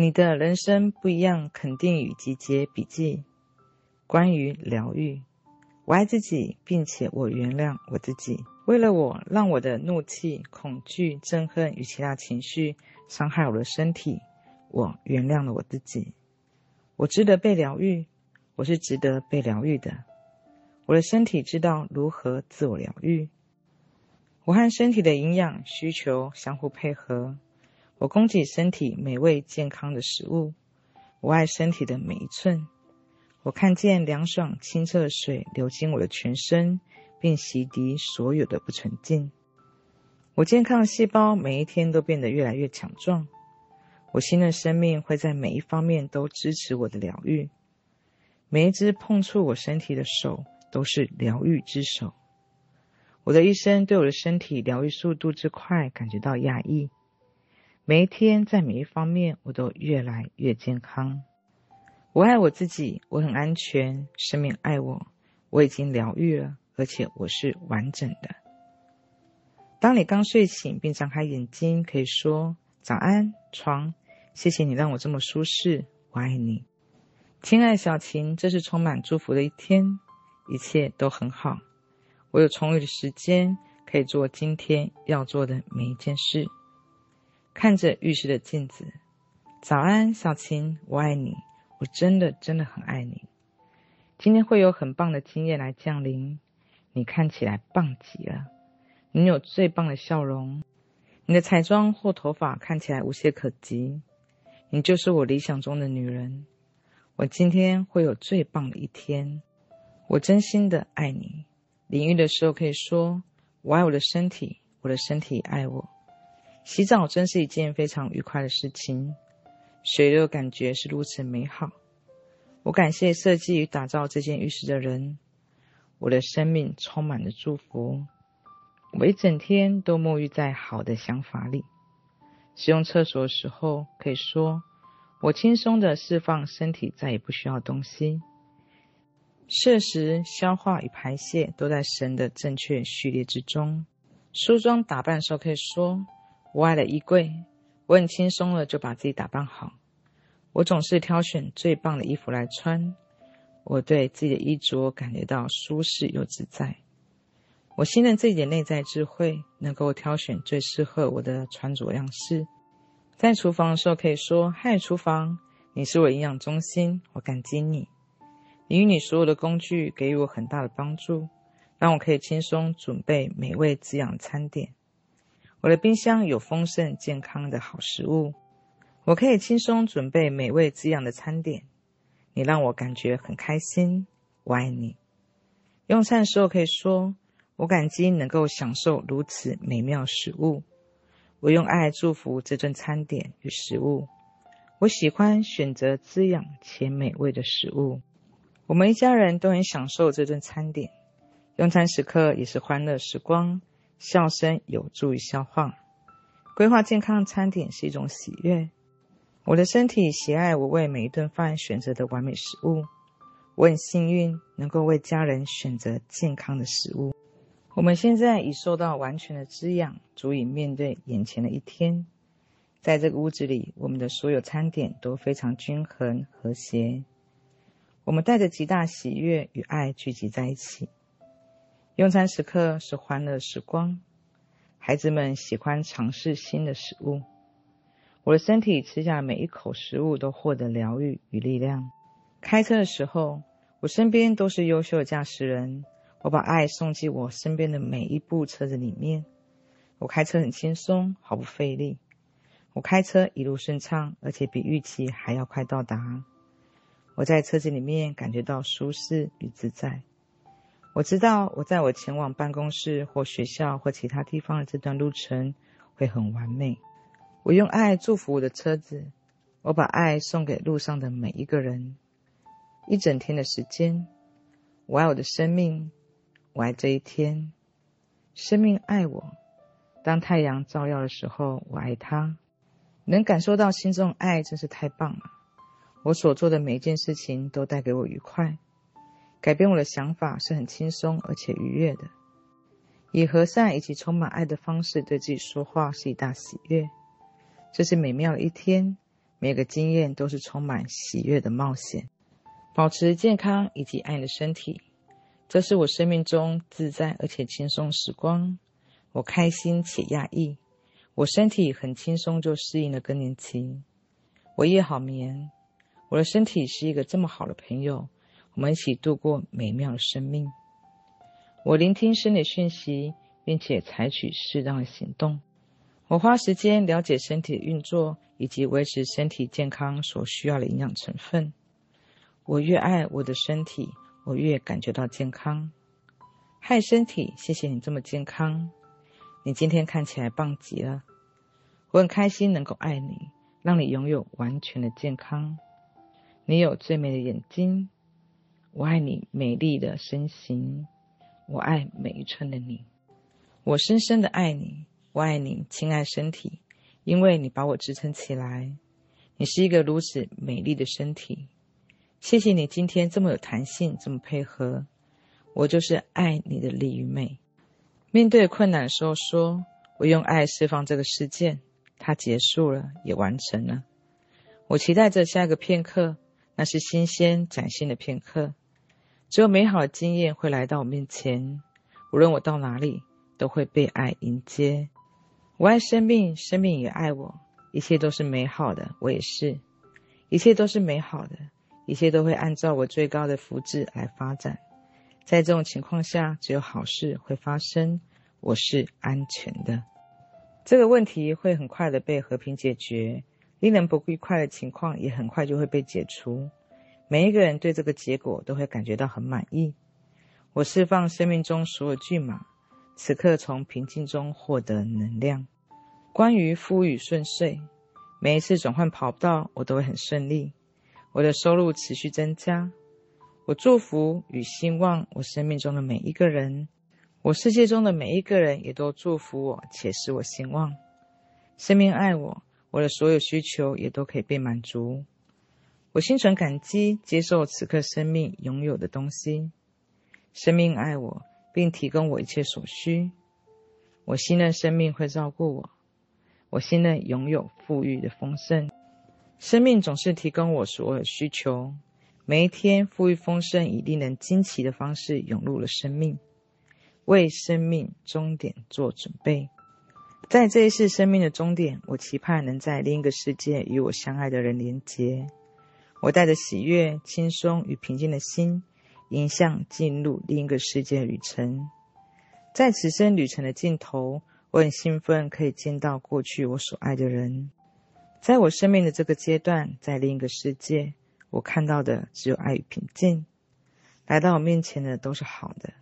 你的人生不一样，肯定与集结笔记。关于疗愈，我爱自己，并且我原谅我自己。为了我，让我的怒气、恐惧、憎恨与其他情绪伤害我的身体，我原谅了我自己。我值得被疗愈，我是值得被疗愈的。我的身体知道如何自我疗愈。我和身体的营养需求相互配合。我供给身体美味健康的食物，我爱身体的每一寸。我看见凉爽清澈的水流经我的全身，并洗涤所有的不纯净。我健康的细胞每一天都变得越来越强壮。我新的生命会在每一方面都支持我的疗愈。每一只碰触我身体的手都是疗愈之手。我的医生对我的身体疗愈速度之快感觉到压抑。每一天，在每一方面，我都越来越健康。我爱我自己，我很安全，生命爱我，我已经疗愈了，而且我是完整的。当你刚睡醒并张开眼睛，可以说早安，床，谢谢你让我这么舒适，我爱你，亲爱的小琴，这是充满祝福的一天，一切都很好，我有充裕的时间可以做今天要做的每一件事。看着浴室的镜子，早安，小琴，我爱你，我真的真的很爱你。今天会有很棒的经验来降临，你看起来棒极了，你有最棒的笑容，你的彩妆或头发看起来无懈可击，你就是我理想中的女人。我今天会有最棒的一天，我真心的爱你。淋浴的时候可以说，我爱我的身体，我的身体爱我。洗澡真是一件非常愉快的事情，水流感觉是如此美好。我感谢设计与打造这间浴室的人，我的生命充满了祝福。我一整天都沐浴在好的想法里。使用厕所的时候，可以说我轻松的释放身体再也不需要东西。摄食、消化与排泄都在神的正确序列之中。梳妆打扮的时候，可以说。我爱的衣柜，我很轻松的就把自己打扮好。我总是挑选最棒的衣服来穿。我对自己的衣着感觉到舒适又自在。我信任自己的内在智慧，能够挑选最适合我的穿着样式。在厨房的时候，可以说：“嗨，厨房，你是我营养中心，我感激你。你与你所有的工具给予我很大的帮助，让我可以轻松准备美味滋养餐点。”我的冰箱有丰盛健康的好食物，我可以轻松准备美味滋养的餐点。你让我感觉很开心，我爱你。用餐的时候可以说，我感激能够享受如此美妙食物。我用爱祝福这顿餐点与食物。我喜欢选择滋养且美味的食物。我们一家人都很享受这顿餐点。用餐时刻也是欢乐时光。笑声有助于消化，规划健康的餐点是一种喜悦。我的身体喜爱我为每一顿饭选择的完美食物。我很幸运能够为家人选择健康的食物。我们现在已受到完全的滋养，足以面对眼前的一天。在这个屋子里，我们的所有餐点都非常均衡和谐。我们带着极大喜悦与爱聚集在一起。用餐时刻是欢乐时光，孩子们喜欢尝试新的食物。我的身体吃下每一口食物都获得疗愈与力量。开车的时候，我身边都是优秀的驾驶人，我把爱送进我身边的每一部车子里面。我开车很轻松，毫不费力。我开车一路顺畅，而且比预期还要快到达。我在车子里面感觉到舒适与自在。我知道我在我前往办公室或学校或其他地方的这段路程会很完美。我用爱祝福我的车子，我把爱送给路上的每一个人。一整天的时间，我爱我的生命，我爱这一天。生命爱我。当太阳照耀的时候，我爱它。能感受到心中爱真是太棒了。我所做的每一件事情都带给我愉快。改变我的想法是很轻松而且愉悦的，以和善以及充满爱的方式对自己说话是一大喜悦。这是美妙的一天，每个经验都是充满喜悦的冒险。保持健康以及爱你的身体，这是我生命中自在而且轻松时光。我开心且压抑，我身体很轻松就适应了更年期。我夜好眠，我的身体是一个这么好的朋友，我们一起度过美妙的生命。我聆听生理讯息，并且采取适当的行动。我花时间了解身体的运作以及维持身体健康所需要的营养成分。我越爱我的身体，我越感觉到健康。嗨，身体，谢谢你这么健康，你今天看起来棒极了。我很开心能够爱你，让你拥有完全的健康。你有最美的眼睛，我爱你美丽的身形，我爱每一寸的你。我深深的爱你。我爱你，亲爱身体，因为你把我支撑起来。你是一个如此美丽的身体，谢谢你今天这么有弹性，这么配合。我就是爱你的力与美。面对困难的时候说，我用爱释放这个事件，它结束了，也完成了。我期待着下一个片刻，那是新鲜崭新的片刻。只有美好的经验会来到我面前，无论我到哪里，都会被爱迎接。我爱生命，生命也爱我，一切都是美好的，我也是，一切都是美好的，一切都会按照我最高的福祉来发展。在这种情况下，只有好事会发生，我是安全的。这个问题会很快的被和平解决，令人不愉快的情况也很快就会被解除。每一个人对这个结果都会感觉到很满意。我释放生命中所有巨马。此刻从平静中获得能量。关于富裕顺遂，每一次转换跑道，我都会很顺利。我的收入持续增加。我祝福与希望我生命中的每一个人，我世界中的每一个人也都祝福我，且使我兴旺。生命爱我，我的所有需求也都可以被满足。我心存感激，接受此刻生命拥有的东西。生命爱我。并提供我一切所需。我信任生命会照顾我。我信任拥有富裕的丰盛。生命总是提供我所有需求。每一天，富裕丰盛以令人惊奇的方式涌入了生命，为生命终点做准备。在这一世生命的终点，我期盼能在另一个世界与我相爱的人连结。我带着喜悦、轻松与平静的心。迎向进入另一个世界旅程，在此生旅程的尽头，我很兴奋可以见到过去我所爱的人。在我生命的这个阶段，在另一个世界，我看到的只有爱与平静。来到我面前的都是好的，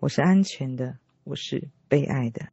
我是安全的，我是被爱的。